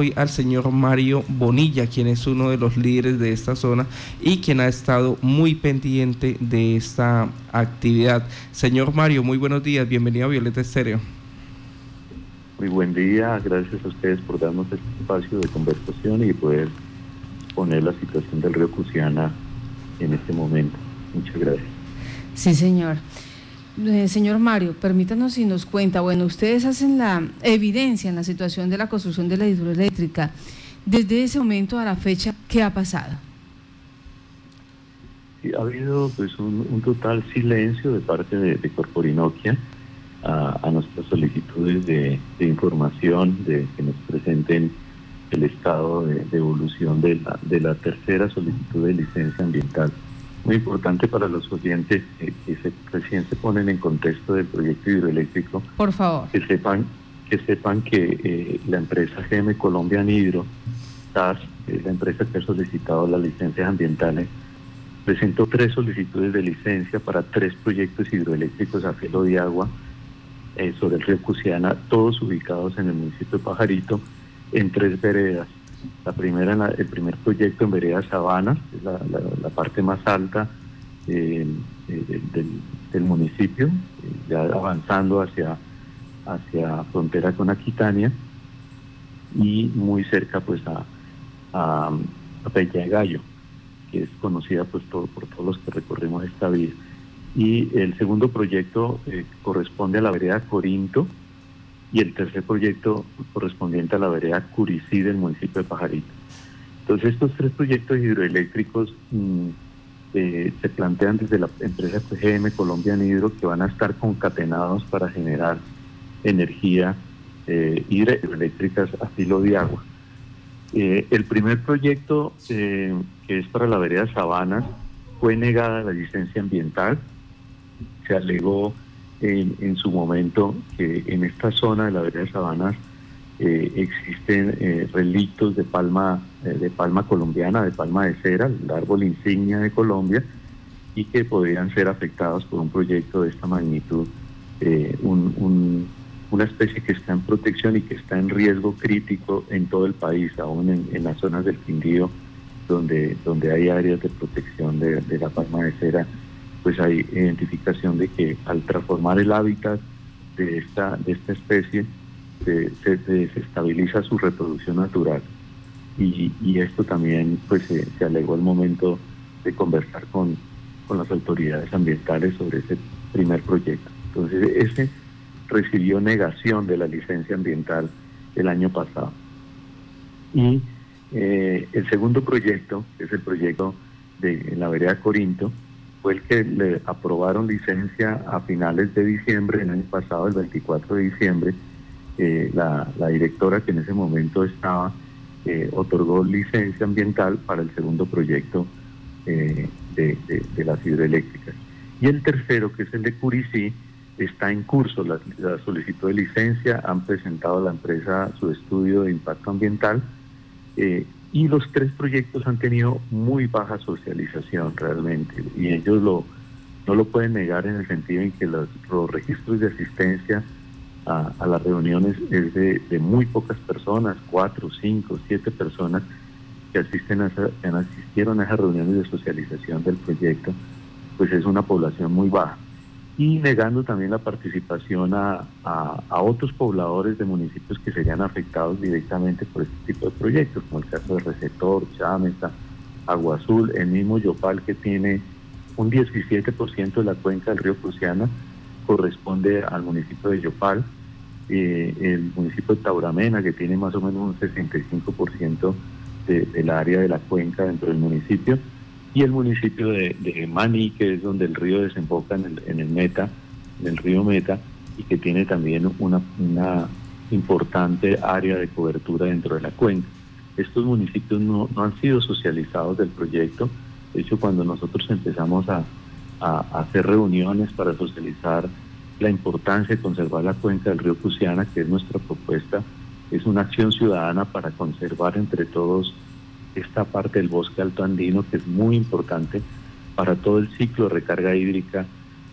hoy al señor Mario Bonilla, quien es uno de los líderes de esta zona y quien ha estado muy pendiente de esta actividad. Señor Mario, muy buenos días, bienvenido a Violeta Estéreo. Muy buen día, gracias a ustedes por darnos este espacio de conversación y poder poner la situación del río Cusiana en este momento. Muchas gracias. Sí, señor. Eh, señor Mario, permítanos si nos cuenta, bueno, ustedes hacen la evidencia en la situación de la construcción de la hidroeléctrica. Desde ese momento a la fecha, ¿qué ha pasado? Ha habido pues un, total silencio de parte de, de Corporinoquia a, nuestras solicitudes de, información, de que nos presenten el estado de, evolución de la, de la tercera solicitud de licencia ambiental muy importante para los oyentes que, se, recién se ponen en contexto del proyecto hidroeléctrico. Por favor. Que sepan que, sepan que eh, la empresa GM Colombian Hidro, TAS, es la empresa que ha solicitado las licencias ambientales, presentó tres solicitudes de licencia para tres proyectos hidroeléctricos a filo de agua eh, sobre el río Cusiana, todos ubicados en el municipio de Pajarito, en tres veredas. La primera, el primer proyecto en Vereda Sabana, es la, parte más alta eh, eh, del, municipio, eh, ya avanzando hacia, hacia frontera con Aquitania y muy cerca pues a, a, Peña de Gallo, que es conocida pues por, por todos los que recorrimos esta vía. Y el segundo proyecto corresponde a la vereda Corinto, y el tercer proyecto correspondiente a la vereda Curicí del municipio de Pajarito. Entonces estos tres proyectos hidroeléctricos mm, eh, se plantean desde la empresa GM Colombian Hidro que van a estar concatenados para generar energía eh, hidroeléctricas a filo de agua. Eh, el primer proyecto, que es para la vereda Sabanas, fue negada la licencia ambiental, se alegó en, su momento que en esta zona de la vereda de Sabanas eh, existen eh, relictos de palma, eh, de palma colombiana, de palma de cera, el árbol insignia de Colombia, y que podrían ser afectados por un proyecto de esta magnitud, una especie que está en protección y que está en riesgo crítico en todo el país, aún en, las zonas del Quindío, donde, donde hay áreas de protección de, de la palma de cera pues hay identificación de que al transformar el hábitat de esta, de esta especie, se, desestabiliza su reproducción natural. Y, esto también pues se, alegó al momento de conversar con, con las autoridades ambientales sobre ese primer proyecto. Entonces, ese recibió negación de la licencia ambiental el año pasado. Y eh, el segundo proyecto, es el proyecto de la vereda Corinto, fue el que le aprobaron licencia a finales de diciembre, el año pasado, el 24 de diciembre. Eh, la, directora que en ese momento estaba eh, otorgó licencia ambiental para el segundo proyecto eh, de, las hidroeléctricas. Y el tercero, que es el de Curicí, está en curso la, la solicitud de licencia, han presentado a la empresa su estudio de impacto ambiental y los tres proyectos han tenido muy baja socialización realmente. Y ellos lo, no lo pueden negar en el sentido en que los, registros de asistencia a, las reuniones es de, muy pocas personas, cuatro, cinco, siete personas que asisten a que asistieron a esas reuniones de socialización del proyecto, pues es una población muy baja y negando también la participación a, otros pobladores de municipios que serían afectados directamente por este tipo de proyectos, como el caso de Receptor, Chámeza, Agua Azul, el mismo Yopal que tiene un 17% de la cuenca del río Prusiana corresponde al municipio de Yopal, eh, el municipio de Tauramena que tiene más o menos un 65% del área de la cuenca dentro del municipio, y el municipio de, de Mani, que es donde el río desemboca en el, Meta, en el río Meta, y que tiene también una, importante área de cobertura dentro de la cuenca. Estos municipios no, no han sido socializados del proyecto. De hecho, cuando nosotros empezamos a, a, hacer reuniones para socializar la importancia de conservar la cuenca del río Cusiana, que es nuestra propuesta, es una acción ciudadana para conservar entre todos esta parte del bosque alto andino que es muy importante para todo el ciclo de recarga hídrica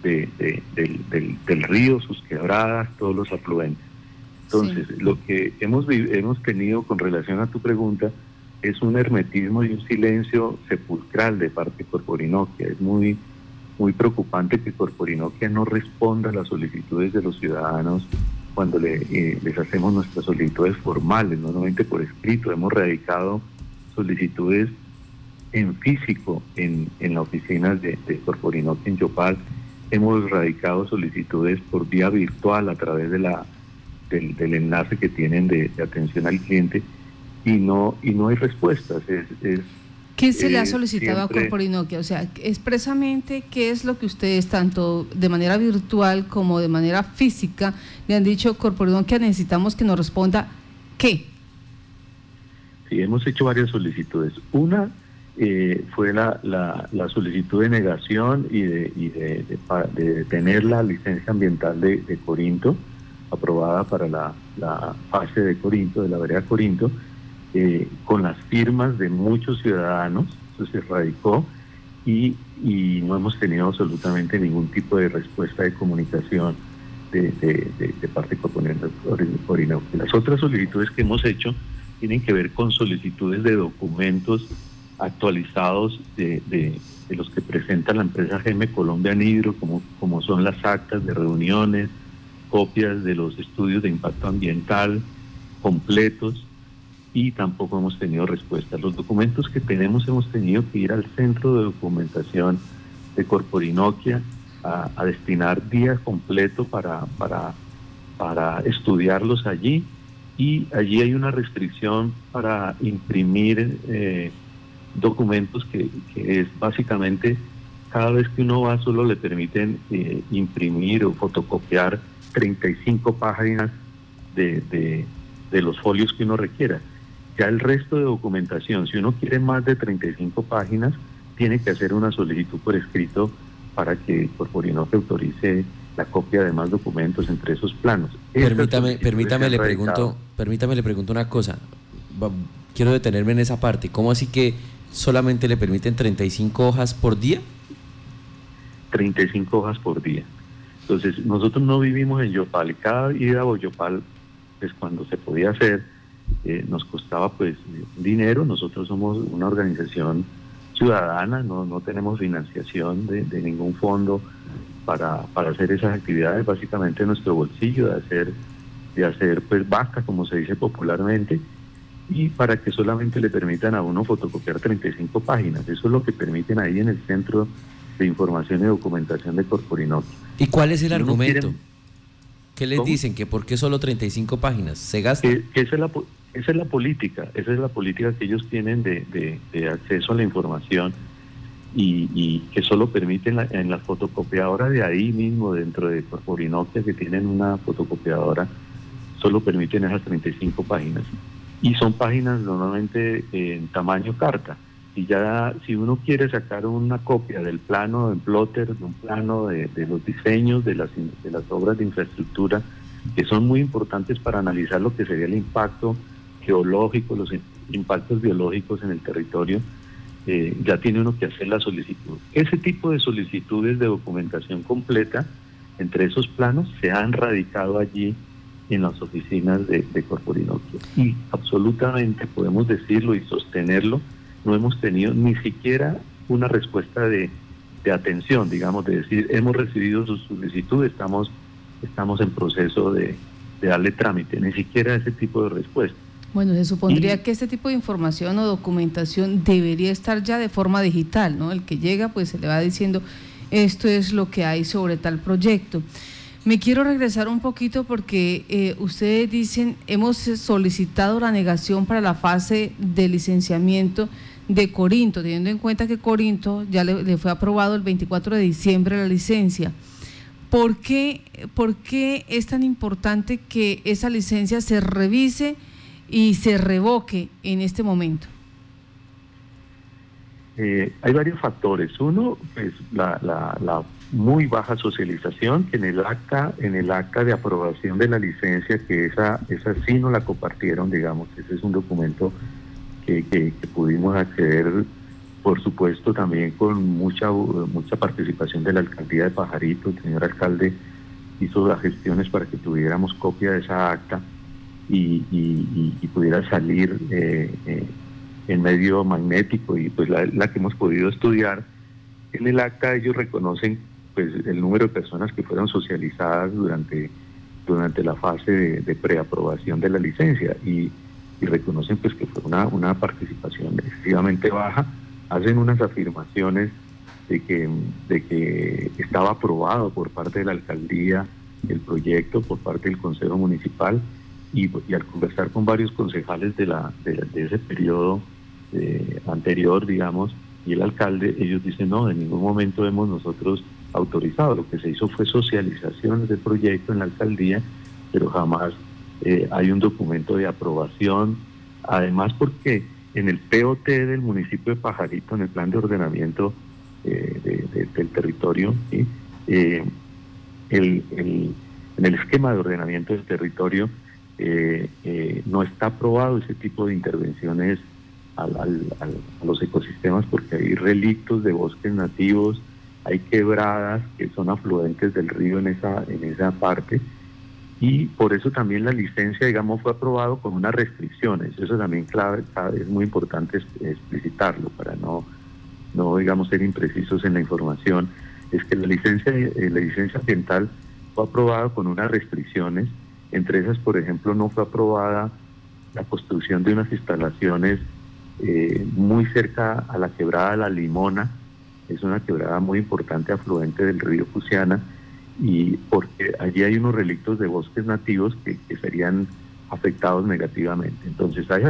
del, río, sus quebradas, todos los afluentes. Entonces, lo que hemos, hemos tenido con relación a tu pregunta es un hermetismo y un silencio sepulcral de parte de Corporinoquia. Es muy, muy preocupante que Corporinoquia no responda a las solicitudes de los ciudadanos cuando le, eh, les hacemos nuestras solicitudes formales, normalmente por escrito. Hemos radicado solicitudes en físico en, en la oficina de, de Corporinoquia en Yopal. Hemos radicado solicitudes por vía virtual a través de la, del, enlace que tienen de, atención al cliente y no, y no hay respuestas. Es, ¿Qué se le ha solicitado a Corporinoquia? O sea, expresamente, ¿qué es lo que ustedes, tanto de manera virtual como de manera física, le han dicho Corporinoquia necesitamos que nos responda qué? Sí, hemos hecho varias solicitudes. Una eh, fue la, la, solicitud de negación y de, y de, de, tener la licencia ambiental de, Corinto, aprobada para la, la, fase de Corinto, de la vereda Corinto, eh, con las firmas de muchos ciudadanos, eso se radicó y, y, no hemos tenido absolutamente ningún tipo de respuesta de comunicación de, de, parte de Corinto. Las otras solicitudes que hemos hecho tienen que ver con solicitudes de documentos actualizados de, los que presenta la empresa GM Colombia Nidro, como, como son las actas de reuniones, copias de los estudios de impacto ambiental completos y tampoco hemos tenido respuesta. Los documentos que tenemos hemos tenido que ir al centro de documentación de Corporinoquia a, a destinar día completo para, para, para estudiarlos allí y allí hay una restricción para imprimir eh, documentos que, es básicamente cada vez que uno va solo le permiten eh, imprimir o fotocopiar 35 páginas de, de, los folios que uno requiera. Ya el resto de documentación, si uno quiere más de 35 páginas, tiene que hacer una solicitud por escrito para que Corporino que autorice la copia de más documentos entre esos planos. Permítame, permítame le pregunto, permítame le pregunto una cosa. Quiero detenerme en esa parte. ¿Cómo así que solamente le permiten 35 hojas por día? 35 hojas por día. Entonces, nosotros no vivimos en Yopal. Cada ida a Yopal, pues cuando se podía hacer, eh, nos costaba pues dinero. Nosotros somos una organización ciudadana, no, no tenemos financiación de, de ningún fondo para, para hacer esas actividades, básicamente nuestro bolsillo, de hacer, de hacer pues vaca, como se dice popularmente, y para que solamente le permitan a uno fotocopiar 35 páginas. Eso es lo que permiten ahí en el Centro de Información y Documentación de Corporinoquia. ¿Y cuál es el argumento? ¿Qué les dicen? ¿Que por qué solo 35 páginas? ¿Se gasta? esa, es la, esa es la política, esa es la política que ellos tienen de, de acceso a la información y, que solo permiten en la fotocopiadora de ahí mismo, dentro de Corporinoquia, que tienen una fotocopiadora, solo permiten esas 35 páginas. Y son páginas normalmente en tamaño carta. Y ya si uno quiere sacar una copia del plano, del plotter, de un plano de, los diseños de las, de las obras de infraestructura, que son muy importantes para analizar lo que sería el impacto geológico, los impactos biológicos en el territorio, eh, ya tiene uno que hacer la solicitud. Ese tipo de solicitudes de documentación completa entre esos planos se han radicado allí en las oficinas de, de Corporinoquia. Y absolutamente podemos decirlo y sostenerlo, no hemos tenido ni siquiera una respuesta de, de atención, digamos, de decir, hemos recibido su solicitud, estamos, estamos en proceso de, de darle trámite, ni siquiera ese tipo de respuesta. Bueno, se supondría que este tipo de información o documentación debería estar ya de forma digital, ¿no? El que llega pues se le va diciendo esto es lo que hay sobre tal proyecto. Me quiero regresar un poquito porque eh, ustedes dicen, hemos solicitado la negación para la fase de licenciamiento de Corinto, teniendo en cuenta que Corinto ya le, fue aprobado el 24 de diciembre la licencia. ¿Por qué, ¿Por qué es tan importante que esa licencia se revise? Y se revoque en este momento? Eh, hay varios factores. Uno, pues la, la, muy baja socialización, que en el acta, en el acta de aprobación de la licencia, que esa, esa sí no la compartieron, digamos, ese es un documento que, que, pudimos acceder, por supuesto, también con mucha, mucha participación de la alcaldía de Pajarito, el señor alcalde hizo las gestiones para que tuviéramos copia de esa acta y, pudiera salir eh, eh, en medio magnético y pues la, que hemos podido estudiar. En el acta ellos reconocen pues el número de personas que fueron socializadas durante, durante la fase de, preaprobación de la licencia y, reconocen pues que fue una, una participación excesivamente baja, hacen unas afirmaciones de que, de que estaba aprobado por parte de la alcaldía el proyecto, por parte del Consejo Municipal y, al conversar con varios concejales de, la, de, ese periodo eh, anterior, digamos, y el alcalde, ellos dicen, no, en ningún momento hemos nosotros autorizado, lo que se hizo fue socialización del proyecto en la alcaldía, pero jamás eh, hay un documento de aprobación, además porque en el POT del municipio de Pajarito, en el plan de ordenamiento eh, del territorio, eh, el, en el esquema de ordenamiento del territorio no está aprobado ese tipo de intervenciones a los ecosistemas porque hay relictos de bosques nativos, hay quebradas que son afluentes del río en esa, en esa parte y por eso también la licencia, digamos, fue aprobado con unas restricciones. Eso también clave, es muy importante explicitarlo para no, no, digamos, ser imprecisos en la información. Es que la licencia, eh, la licencia ambiental fue aprobada con unas restricciones. Entre esas, por ejemplo, no fue aprobada la construcción de unas instalaciones eh, muy cerca a la quebrada La Limona, es una quebrada muy importante afluente del río Fusiana y porque allí hay unos relictos de bosques nativos que, serían afectados negativamente. Entonces, hay,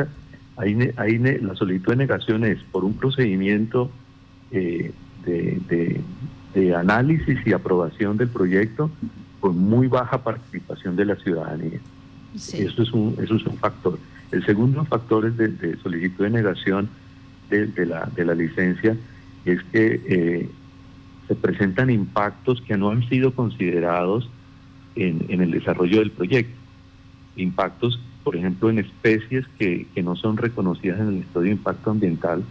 la solicitud de negación es por un procedimiento eh, de, análisis y aprobación del proyecto con muy baja participación de la ciudadanía. Eso, es un, eso es un factor. El segundo factor es de, solicitud de negación de, la, de la licencia es que eh, se presentan impactos que no han sido considerados en, el desarrollo del proyecto. Impactos, por ejemplo, en especies que, no son reconocidas en el estudio de impacto ambiental,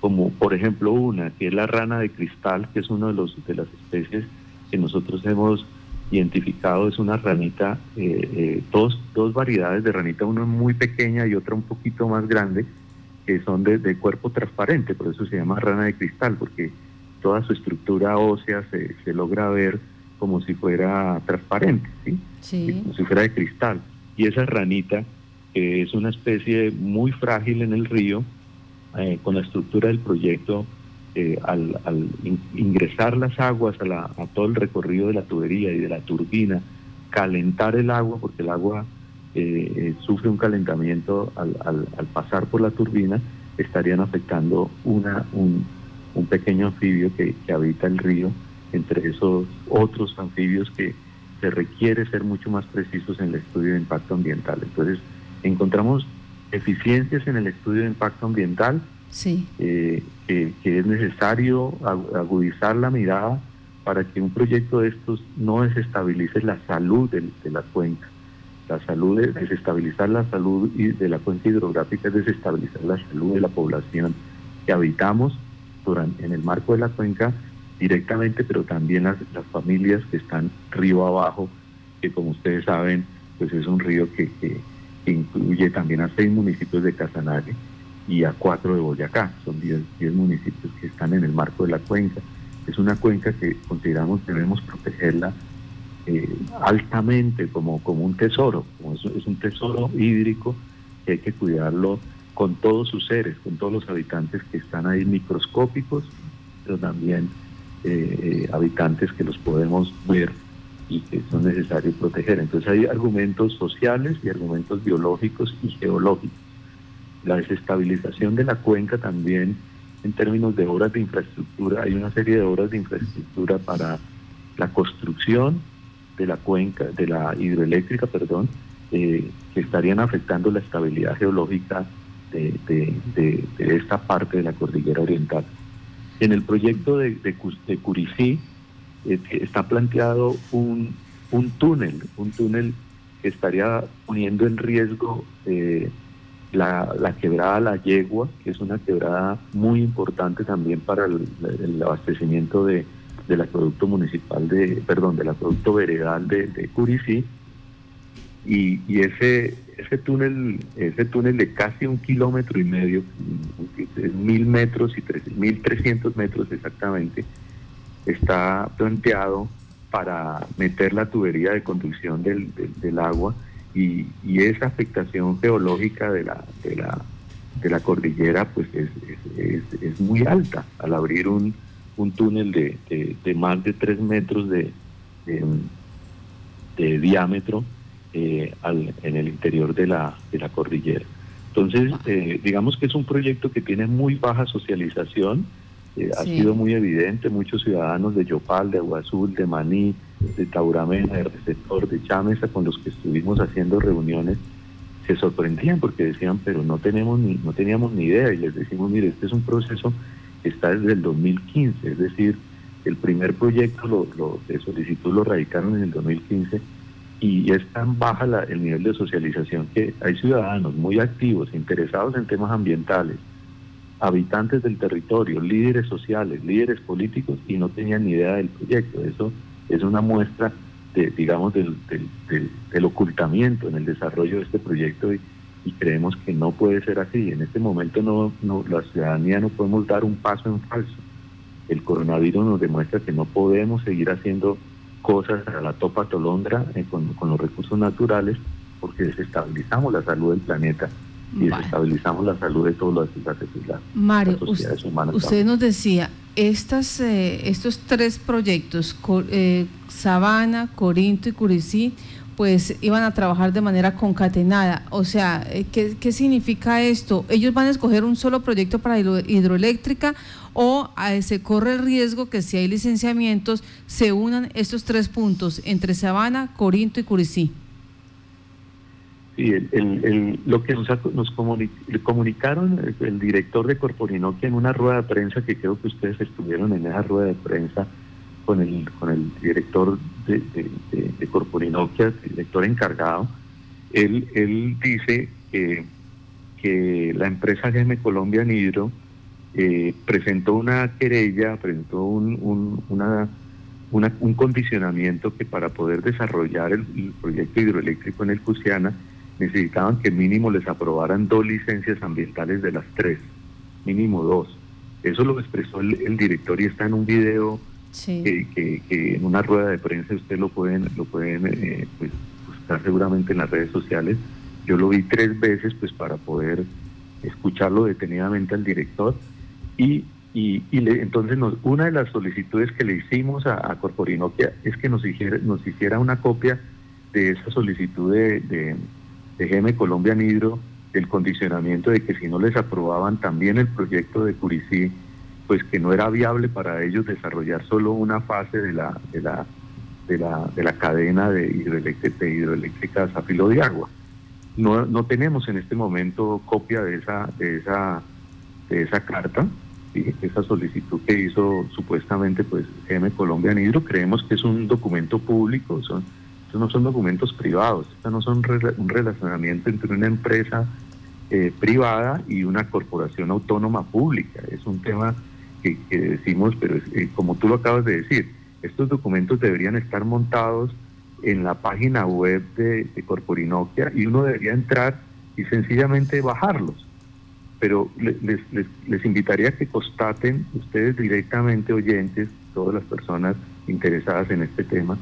como por ejemplo una, que es la rana de cristal, que es una de, los, de las especies que nosotros hemos identificado, es una ranita, eh, eh, dos, dos variedades de ranita, una muy pequeña y otra un poquito más grande, que son de, cuerpo transparente, por eso se llama rana de cristal, porque toda su estructura ósea se, se logra ver como si fuera transparente, ¿sí? como si fuera de cristal. Y esa ranita es una especie muy frágil en el río, eh, con la estructura del proyecto, eh, al, al ingresar las aguas a, la, a todo el recorrido de la tubería y de la turbina, calentar el agua, porque el agua eh, eh, sufre un calentamiento al, al, pasar por la turbina, estarían afectando una, un, un pequeño anfibio que, que, habita el río, entre esos otros anfibios que se requiere ser mucho más precisos en el estudio de impacto ambiental. Entonces, encontramos eficiencias en el estudio de impacto ambiental, Eh, que, es necesario agudizar la mirada para que un proyecto de estos no desestabilice la salud de la cuenca. La salud, es desestabilizar la salud de la cuenca hidrográfica es desestabilizar la salud de la población que habitamos en el marco de la cuenca directamente, pero también las, familias que están río abajo, que como ustedes saben, pues es un río que, incluye también a seis municipios de Casanare y a cuatro de Boyacá. Son diez, diez municipios que están en el marco de la cuenca. Es una cuenca que consideramos debemos protegerla eh, altamente como, como un tesoro, como es, un tesoro hídrico que hay que cuidarlo con todos sus seres, con todos los habitantes que están ahí microscópicos, pero también eh, eh, habitantes que los podemos ver y que son necesarios proteger. Entonces hay argumentos sociales y argumentos biológicos y geológicos. La desestabilización de la cuenca también en términos de obras de infraestructura, hay una serie de obras de infraestructura para la construcción de la cuenca, de la hidroeléctrica, perdón, eh, que estarían afectando la estabilidad geológica de, esta parte de la cordillera oriental. En el proyecto de, de, Curicí eh, está planteado un, un, túnel, un túnel que estaría poniendo en riesgo eh, la, la, quebrada La Yegua, que es una quebrada muy importante también para el abastecimiento de, del acueducto municipal de, perdón, del acueducto veredal de, de Curicí, y, ese, ese, túnel, ese túnel de casi un kilómetro y medio, mil metros y tres, mil trescientos metros exactamente, está planteado para meter la tubería de conducción del, del, agua y, y, esa afectación geológica de la, de la, de la cordillera pues es, es, es, muy alta. Al abrir un, un túnel de, de, más de tres metros de, de diámetro eh, al, en el interior de la, de la cordillera. Entonces, eh, digamos que es un proyecto que tiene muy baja socialización, eh, ha sido muy evidente, muchos ciudadanos de Yopal, de Agua Azul, de Maní, de Tauramena, de Receptor, de Chamesa, con los que estuvimos haciendo reuniones, se sorprendían porque decían, pero no tenemos ni, no teníamos ni idea, y les decimos, mire, este es un proceso que está desde el 2015, es decir, el primer proyecto lo, lo de solicitud lo radicaron en el 2015 y es tan baja el nivel de socialización que hay ciudadanos muy activos, interesados en temas ambientales, habitantes del territorio, líderes sociales, líderes políticos y no tenían ni idea del proyecto. Eso es una muestra, de, digamos, del, del, ocultamiento en el desarrollo de este proyecto y, creemos que no puede ser así. En este momento no, no, la ciudadanía no podemos dar un paso en falso. El coronavirus nos demuestra que no podemos seguir haciendo cosas a la topa tolondra eh, con, los recursos naturales porque desestabilizamos la salud del planeta y desestabilizamos la salud de todas las, las, Mario, sociedades humanas. Usted nos decía, estas, eh, estos tres proyectos, eh, Sabana, Corinto y Curicí, pues iban a trabajar de manera concatenada. O sea, eh, ¿qué, ¿qué, significa esto? ¿Ellos van a escoger un solo proyecto para hidroeléctrica o se corre el riesgo que si hay licenciamientos se unan estos tres puntos entre Sabana, Corinto y Curicí? Sí, el, lo que nos, nos comunicaron el, director de Corporinoquia en una rueda de prensa, que creo que ustedes estuvieron en esa rueda de prensa con el, con el director de, de, de, Corporinoquia, el director encargado, él, él dice que, que la empresa GM Colombia Nidro eh, presentó una querella, presentó un, una, un condicionamiento que para poder desarrollar el, proyecto hidroeléctrico en el Cusiana necesitaban que mínimo les aprobaran dos licencias ambientales de las tres, mínimo dos. Eso lo expresó el, director y está en un video que, en una rueda de prensa usted lo pueden, lo pueden eh, pues, buscar seguramente en las redes sociales. Yo lo vi tres veces pues para poder escucharlo detenidamente al director y, y, entonces una de las solicitudes que le hicimos a, a Corporinoquia es que nos hiciera, nos hiciera una copia de esa solicitud de, de, de GM Colombia Nidro, del condicionamiento de que si no les aprobaban también el proyecto de Curicí, pues que no era viable para ellos desarrollar solo una fase de la, de la, de la, de la cadena de, hidroeléctrica, de hidroeléctricas a filo de agua. No, no tenemos en este momento copia de esa, de esa de esa carta, esa solicitud que hizo supuestamente pues GM Colombia Nidro, creemos que es un documento público, son, estos no son documentos privados, estos no son un relacionamiento entre una empresa eh, privada y una corporación autónoma pública, es un tema que, decimos, pero eh, como tú lo acabas de decir, estos documentos deberían estar montados en la página web de, de Corporinoquia y uno debería entrar y sencillamente bajarlos. Pero les, les, les, invitaría a que constaten ustedes directamente, oyentes, todas las personas interesadas en este tema,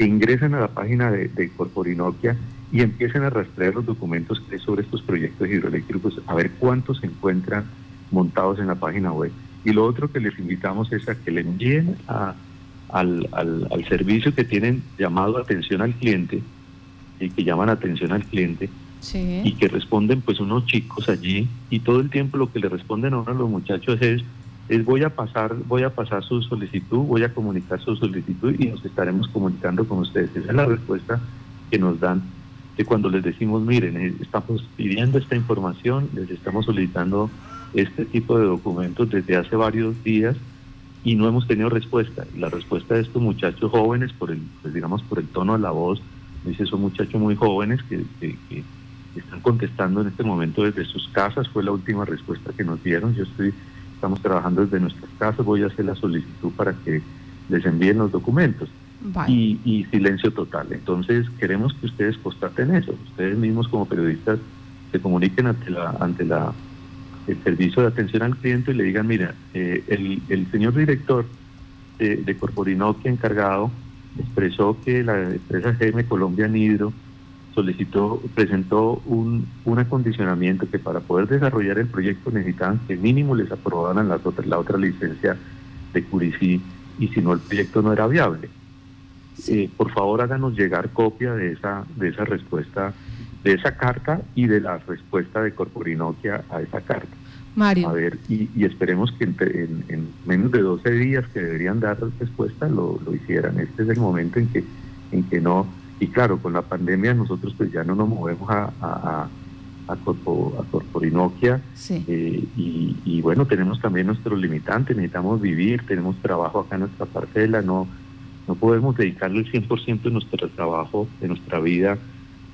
que ingresen a la página de, de Corporinoquia y empiecen a rastrear los documentos que hay sobre estos proyectos hidroeléctricos, a ver cuántos se encuentran montados en la página web. Y lo otro que les invitamos es a que le envíen a, al, al, al servicio que tienen llamado atención al cliente y que llaman atención al cliente, y que responden pues unos chicos allí y todo el tiempo lo que le responden a uno de los muchachos es es voy a pasar voy a pasar su solicitud voy a comunicar su solicitud y nos estaremos comunicando con ustedes esa es la respuesta que nos dan de cuando les decimos miren eh, estamos pidiendo esta información les estamos solicitando este tipo de documentos desde hace varios días y no hemos tenido respuesta la respuesta de estos muchachos jóvenes por el pues digamos por el tono de la voz dice son muchachos muy jóvenes que, que están contestando en este momento desde sus casas, fue la última respuesta que nos dieron. Yo estoy, estamos trabajando desde nuestras casas, voy a hacer la solicitud para que les envíen los documentos. y, silencio total. Entonces queremos que ustedes constaten eso, ustedes mismos como periodistas se comuniquen ante la ante la el servicio de atención al cliente y le digan, mira, eh, el, el, señor director de, de Corporinoquia encargado expresó que la empresa GM Colombia Nidro solicitó, presentó un, un acondicionamiento que para poder desarrollar el proyecto necesitaban que mínimo les aprobaran las otras, la otra licencia de Curicí y si no el proyecto no era viable. Eh, por favor háganos llegar copia de esa, de esa respuesta, de esa carta y de la respuesta de Corporinoquia a esa carta. Mario. A ver, y, esperemos que en, menos de 12 días que deberían dar respuesta lo, lo hicieran. Este es el momento en que, en que no, y claro, con la pandemia nosotros pues ya no nos movemos a, a, a, Corporinoquia eh, y, y, bueno, tenemos también nuestros limitantes, necesitamos vivir, tenemos trabajo acá en nuestra parcela, no, no podemos dedicarle el 100% de nuestro trabajo, de nuestra vida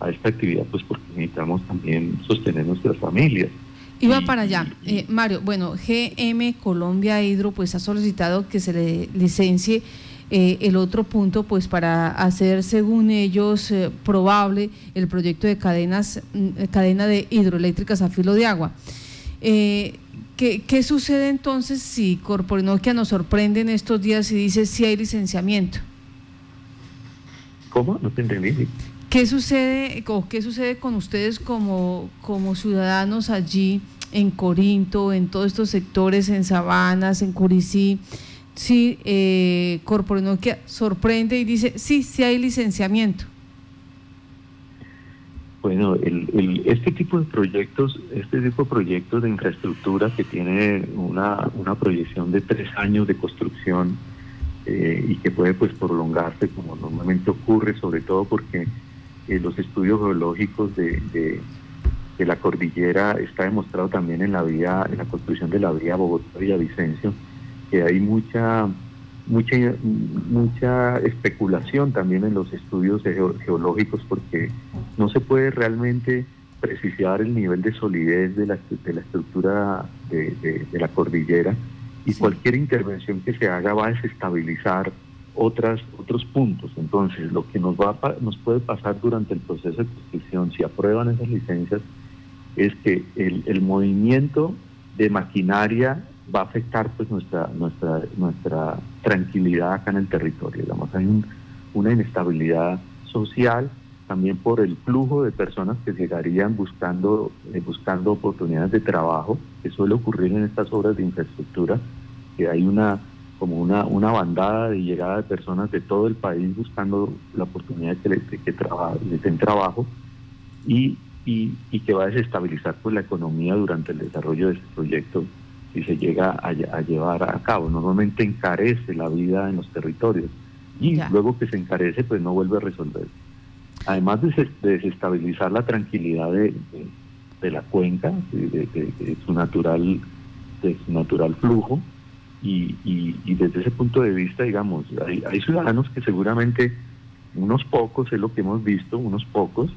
a esta actividad, pues porque necesitamos también sostener nuestras familias. Iba para allá. Eh, Mario, bueno, GM Colombia Hidro pues ha solicitado que se le licencie eh, el otro punto pues para hacer según ellos eh, probable el proyecto de cadenas mm, cadena de hidroeléctricas a filo de agua. ¿qué, ¿qué, sucede entonces si Corporinoquia nos sorprende en estos días y dice si hay licenciamiento? ¿Cómo? No te entendí. ¿Qué sucede, o qué sucede con ustedes como, como ciudadanos allí en Corinto, en todos estos sectores, en Sabanas, en Curicí? Si eh, Corporinoquia sorprende y dice, sí, sí hay licenciamiento. Bueno, el, este tipo de proyectos, este tipo de proyectos de infraestructura que tiene una, una proyección de tres años de construcción eh, y que puede pues prolongarse como normalmente ocurre, sobre todo porque eh, los estudios geológicos de, de, la cordillera está demostrado también en la vía, en la construcción de la vía Bogotá-Villavicencio, que hay mucha mucha mucha especulación también en los estudios geológicos porque no se puede realmente precisar el nivel de solidez de la, de la estructura de, de la cordillera y cualquier intervención que se haga va a desestabilizar otras, otros puntos. Entonces, lo que nos, va nos puede pasar durante el proceso de construcción, si aprueban esas licencias, es que el, el movimiento de maquinaria va a afectar pues nuestra nuestra nuestra tranquilidad acá en el territorio. Digamos, hay una inestabilidad social también por el flujo de personas que llegarían buscando eh, buscando oportunidades de trabajo que suele ocurrir en estas obras de infraestructura que hay una como una, una bandada de llegada de personas de todo el país buscando la oportunidad de que, que les den trabajo y, y, y, que va a desestabilizar pues, la economía durante el desarrollo de este proyecto si se llega a, llevar a cabo. Normalmente encarece la vida en los territorios y luego que se encarece pues no vuelve a resolver. Además de, desestabilizar la tranquilidad de, de, la cuenca, de, su natural, de su natural flujo, y, desde ese punto de vista, digamos, hay, ciudadanos que seguramente, unos pocos, es lo que hemos visto, unos pocos,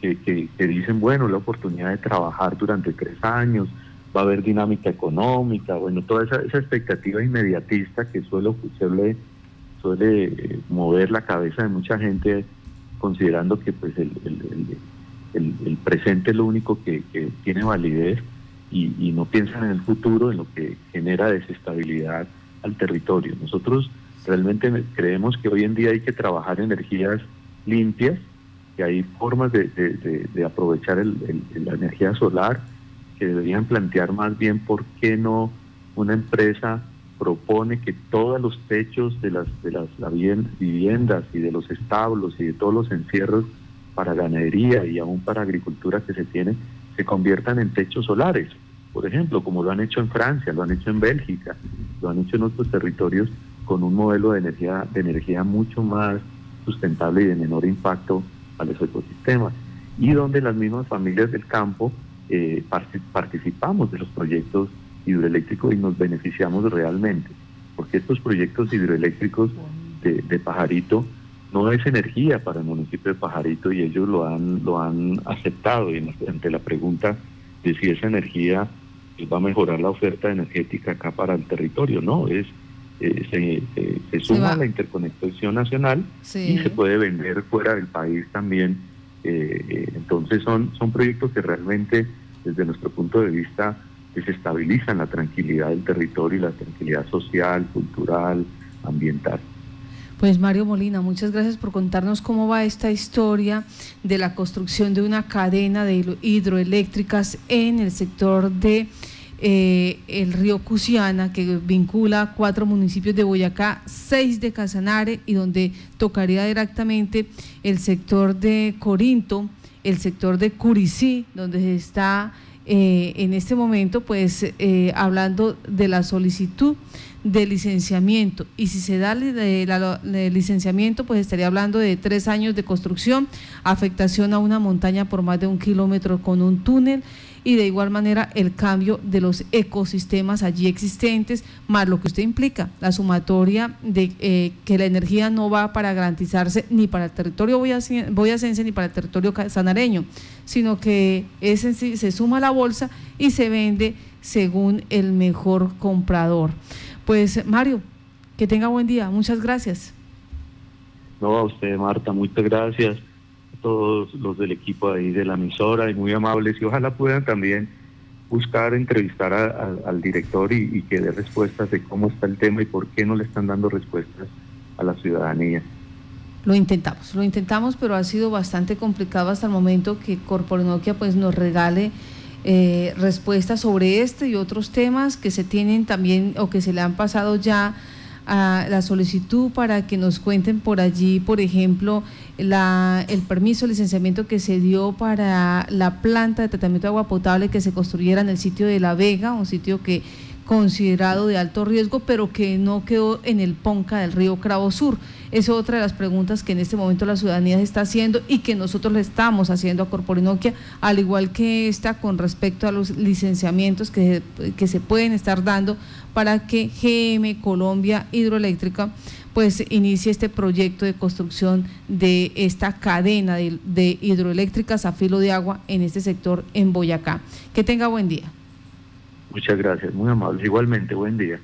que, que, dicen, bueno, la oportunidad de trabajar durante tres años, va a haber dinámica económica, bueno, toda esa, esa expectativa inmediatista que suele, suele, eh, mover la cabeza de mucha gente considerando que pues el, el, el, presente es lo único que, tiene validez y, no piensan en el futuro, en lo que genera desestabilidad al territorio. Nosotros realmente creemos que hoy en día hay que trabajar energías limpias, que hay formas de, aprovechar la energía solar, que deberían plantear más bien por qué no una empresa propone que todos los techos de las, de las viviendas y de los establos y de todos los encierros para ganadería y aún para agricultura que se tiene se conviertan en techos solares, por ejemplo, como lo han hecho en Francia, lo han hecho en Bélgica, lo han hecho en otros territorios con un modelo de energía, de energía mucho más sustentable y de menor impacto a los ecosistemas, y donde las mismas familias del campo eh, participamos de los proyectos hidroeléctricos y nos beneficiamos realmente, porque estos proyectos hidroeléctricos de, de Pajarito no es energía para el municipio de Pajarito y ellos lo han, lo han aceptado y ante la pregunta de si esa energía va a mejorar la oferta energética acá para el territorio, no, es, se, se, suma a la interconexión nacional y se puede vender fuera del país también. Entonces son, son proyectos que realmente desde nuestro punto de vista desestabilizan la tranquilidad del territorio y la tranquilidad social, cultural, ambiental. Pues Mario Molina, muchas gracias por contarnos cómo va esta historia de la construcción de una cadena de hidroeléctricas en el sector de eh, el río Cusiana, que vincula cuatro municipios de Boyacá, seis de Casanare y donde tocaría directamente el sector de Corinto, el sector de Curicí, donde se está eh, en este momento pues eh, hablando de la solicitud de licenciamiento. Y si se da el licenciamiento pues estaría hablando de tres años de construcción, afectación a una montaña por más de un kilómetro con un túnel y de igual manera el cambio de los ecosistemas allí existentes, más lo que usted implica, la sumatoria de eh, que la energía no va para garantizarse ni para el territorio boyacense ni para el territorio sanareño, sino que ese se suma a la bolsa y se vende según el mejor comprador. Pues Mario, que tenga buen día, muchas gracias. No, a usted Marta, muchas gracias todos los del equipo ahí de la emisora y muy amables y ojalá puedan también buscar entrevistar al director y, que dé respuestas de cómo está el tema y por qué no le están dando respuestas a la ciudadanía. Lo intentamos, lo intentamos, pero ha sido bastante complicado hasta el momento que Corporinoquia pues nos regale eh, respuestas sobre este y otros temas que se tienen también o que se le han pasado ya a la solicitud para que nos cuenten por allí, por ejemplo, la, el permiso, licenciamiento que se dio para la planta de tratamiento de agua potable que se construyera en el sitio de La Vega, un sitio que considerado de alto riesgo, pero que no quedó en el Ponca del río Cravo Sur. Es otra de las preguntas que en este momento la ciudadanía se está haciendo y que nosotros le estamos haciendo a Corporinoquia, al igual que esta con respecto a los licenciamientos que, que se pueden estar dando para que GM Colombia Hidroeléctrica pues inicie este proyecto de construcción de esta cadena de, hidroeléctricas a filo de agua en este sector en Boyacá. Que tenga buen día. Muchas gracias, muy amable. Igualmente, buen día.